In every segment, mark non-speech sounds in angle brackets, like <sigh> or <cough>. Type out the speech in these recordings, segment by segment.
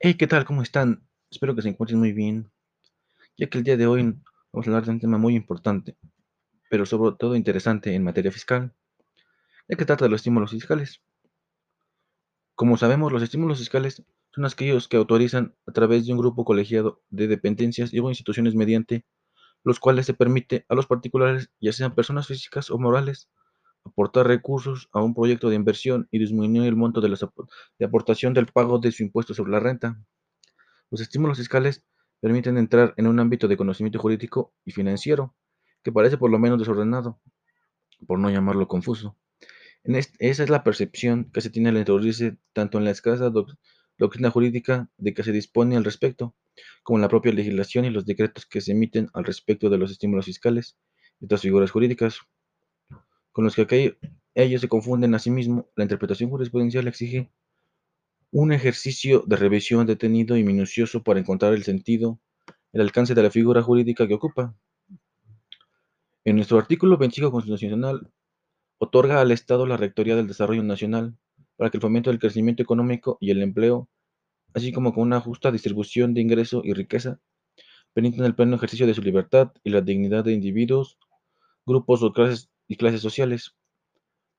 Hey, ¿qué tal? ¿Cómo están? Espero que se encuentren muy bien, ya que el día de hoy vamos a hablar de un tema muy importante, pero sobre todo interesante en materia fiscal, ya que trata de los estímulos fiscales. Como sabemos, los estímulos fiscales son aquellos que autorizan a través de un grupo colegiado de dependencias y o instituciones mediante los cuales se permite a los particulares, ya sean personas físicas o morales, aportar recursos a un proyecto de inversión y disminuir el monto de, de aportación del pago de su impuesto sobre la renta. Los estímulos fiscales permiten entrar en un ámbito de conocimiento jurídico y financiero que parece por lo menos desordenado, por no llamarlo confuso. Esa es la percepción que se tiene al introducirse tanto en la escasa doctrina jurídica de que se dispone al respecto, como en la propia legislación y los decretos que se emiten al respecto de los estímulos fiscales y otras figuras jurídicas, con los que ellos se confunden a sí mismos, la interpretación jurisprudencial exige un ejercicio de revisión detenido y minucioso para encontrar el sentido, el alcance de la figura jurídica que ocupa. En nuestro artículo 25 constitucional, otorga al Estado la Rectoría del Desarrollo Nacional para que el fomento del crecimiento económico y el empleo, así como con una justa distribución de ingreso y riqueza, permitan el pleno ejercicio de su libertad y la dignidad de individuos, grupos o clases y clases sociales.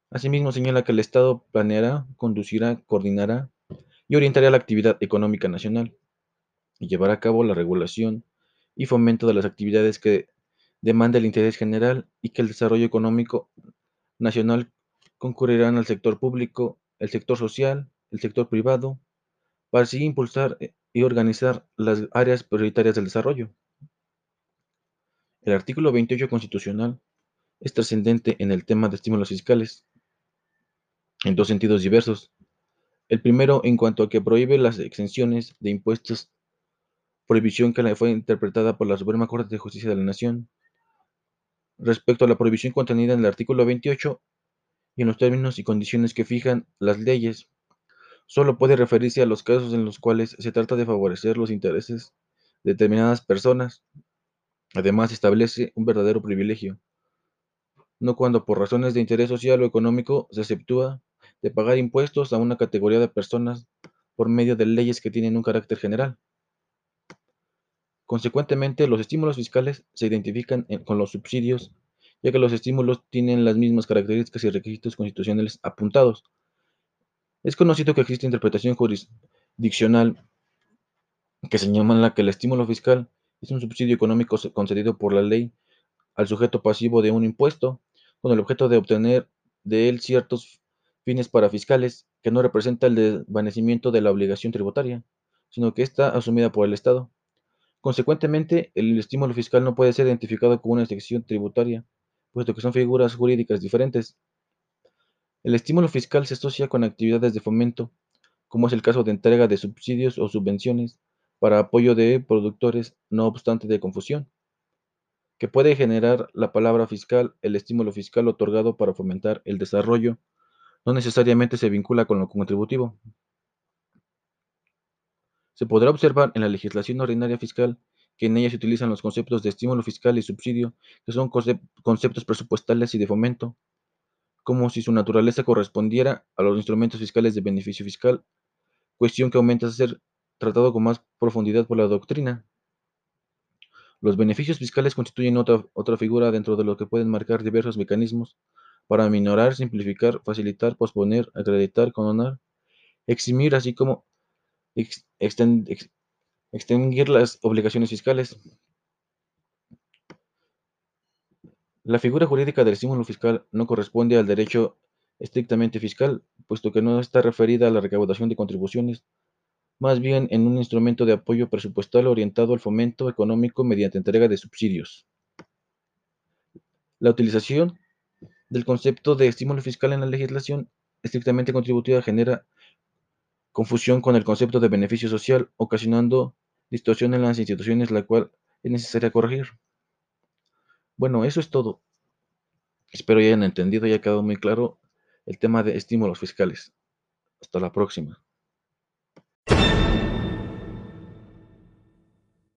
Asimismo, señala que el Estado planeará, conducirá, coordinará y orientará la actividad económica nacional y llevará a cabo la regulación y fomento de las actividades que demanda el interés general y que el desarrollo económico nacional concurrirán al sector público, el sector social, el sector privado, para así impulsar y organizar las áreas prioritarias del desarrollo. El artículo 28 constitucional es trascendente en el tema de estímulos fiscales, en dos sentidos diversos. El primero en cuanto a que prohíbe las exenciones de impuestos, prohibición que fue interpretada por la Suprema Corte de Justicia de la Nación. Respecto a la prohibición contenida en el artículo 28 y en los términos y condiciones que fijan las leyes, solo puede referirse a los casos en los cuales se trata de favorecer los intereses de determinadas personas. Además, establece un verdadero privilegio, no cuando por razones de interés social o económico se exceptúa de pagar impuestos a una categoría de personas por medio de leyes que tienen un carácter general. Consecuentemente, los estímulos fiscales se identifican con los subsidios, ya que los estímulos tienen las mismas características y requisitos constitucionales apuntados. Es conocido que existe interpretación jurisdiccional que señala que el estímulo fiscal es un subsidio económico concedido por la ley al sujeto pasivo de un impuesto, con el objeto de obtener de él ciertos fines parafiscales, que no representa el desvanecimiento de la obligación tributaria, sino que está asumida por el Estado. Consecuentemente, el estímulo fiscal no puede ser identificado como una sección tributaria, puesto que son figuras jurídicas diferentes. El estímulo fiscal se asocia con actividades de fomento, como es el caso de entrega de subsidios o subvenciones para apoyo de productores, no obstante de confusión, que puede generar la palabra fiscal, el estímulo fiscal otorgado para fomentar el desarrollo no necesariamente se vincula con lo contributivo. Se podrá observar en la legislación ordinaria fiscal que en ella se utilizan los conceptos de estímulo fiscal y subsidio, que son conceptos presupuestales y de fomento, como si su naturaleza correspondiera a los instrumentos fiscales de beneficio fiscal, cuestión que aumenta a ser tratado con más profundidad por la doctrina. Los beneficios fiscales constituyen otra, otra figura dentro de lo que pueden marcar diversos mecanismos para minorar, simplificar, facilitar, posponer, acreditar, condonar, eximir, así como extinguir las obligaciones fiscales. La figura jurídica del estímulo fiscal no corresponde al derecho estrictamente fiscal, puesto que no está referida a la recaudación de contribuciones, más bien en un instrumento de apoyo presupuestal orientado al fomento económico mediante entrega de subsidios. La utilización del concepto de estímulo fiscal en la legislación estrictamente contributiva genera confusión con el concepto de beneficio social, ocasionando distorsión en las instituciones, la cual es necesaria corregir. Bueno, eso es todo. Espero ya hayan entendido y haya quedado muy claro el tema de estímulos fiscales. Hasta la próxima. you <laughs>